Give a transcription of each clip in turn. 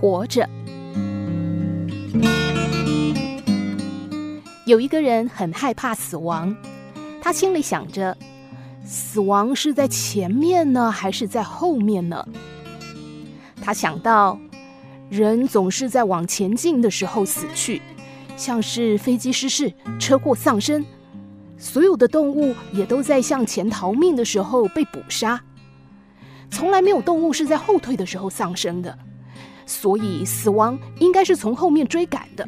活着。有一个人很害怕死亡，他心里想着：死亡是在前面呢，还是在后面呢？他想到，人总是在往前进的时候死去，像是飞机失事、车祸丧生；所有的动物也都在向前逃命的时候被捕杀，从来没有动物是在后退的时候丧生的。所以，死亡应该是从后面追赶的。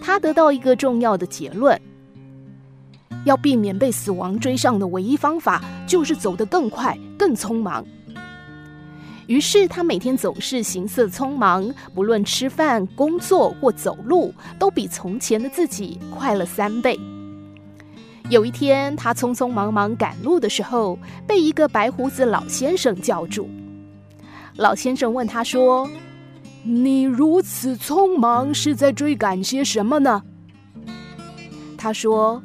他得到一个重要的结论：要避免被死亡追上的唯一方法，就是走得更快、更匆忙。于是他每天总是行色匆忙，不论吃饭、工作或走路，都比从前的自己快了三倍。有一天，他匆匆忙忙赶路的时候，被一个白胡子老先生叫住。老先生问他说，你如此匆忙，是在追赶些什么呢？他说：“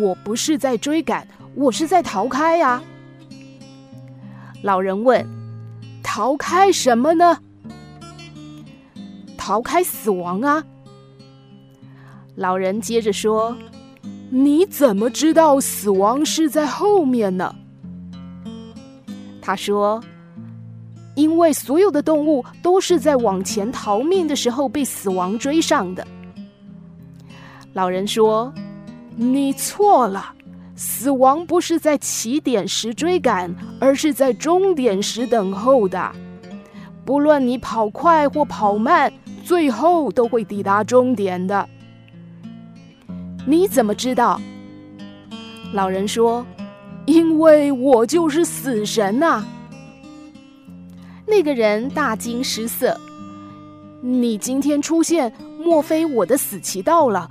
我不是在追赶，我是在逃开呀。”老人问：“逃开什么呢？”“逃开死亡啊！”老人接着说：“你怎么知道死亡是在后面呢？”他说。因为所有的动物都是在往前逃命的时候被死亡追上的。老人说：“你错了，死亡不是在起点时追赶，而是在终点时等候的。不论你跑快或跑慢，最后都会抵达终点的。”你怎么知道？老人说：“因为我就是死神呐。”那个人大惊失色。你今天出现，莫非我的死期到了？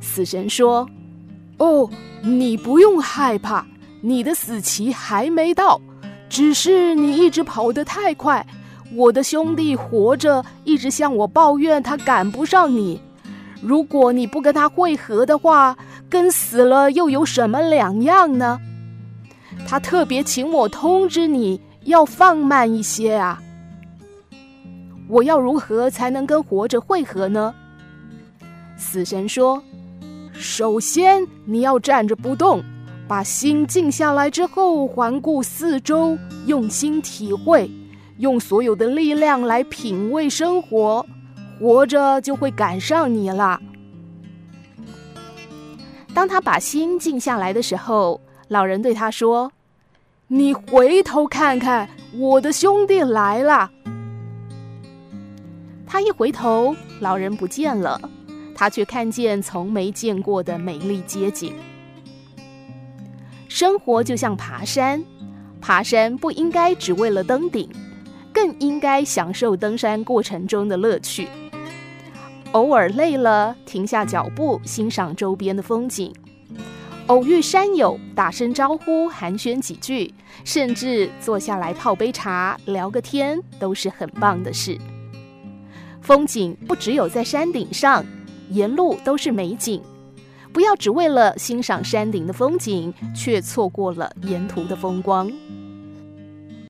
死神说：“哦，你不用害怕，你的死期还没到，只是你一直跑得太快。我的兄弟活着，一直向我抱怨他赶不上你。如果你不跟他会合的话，跟死了又有什么两样呢？他特别请我通知你。”要放慢一些啊！我要如何才能跟活着会合呢？死神说：“首先你要站着不动，把心静下来之后，环顾四周，用心体会，用所有的力量来品味生活，活着就会赶上你了。”当他把心静下来的时候，老人对他说。你回头看看，我的兄弟来了。他一回头，老人不见了，他却看见从没见过的美丽街景。生活就像爬山，爬山不应该只为了登顶，更应该享受登山过程中的乐趣。偶尔累了，停下脚步，欣赏周边的风景。偶遇山友，打声招呼，寒暄几句，甚至坐下来泡杯茶，聊个天，都是很棒的事。风景不只有在山顶上，沿路都是美景。不要只为了欣赏山顶的风景，却错过了沿途的风光。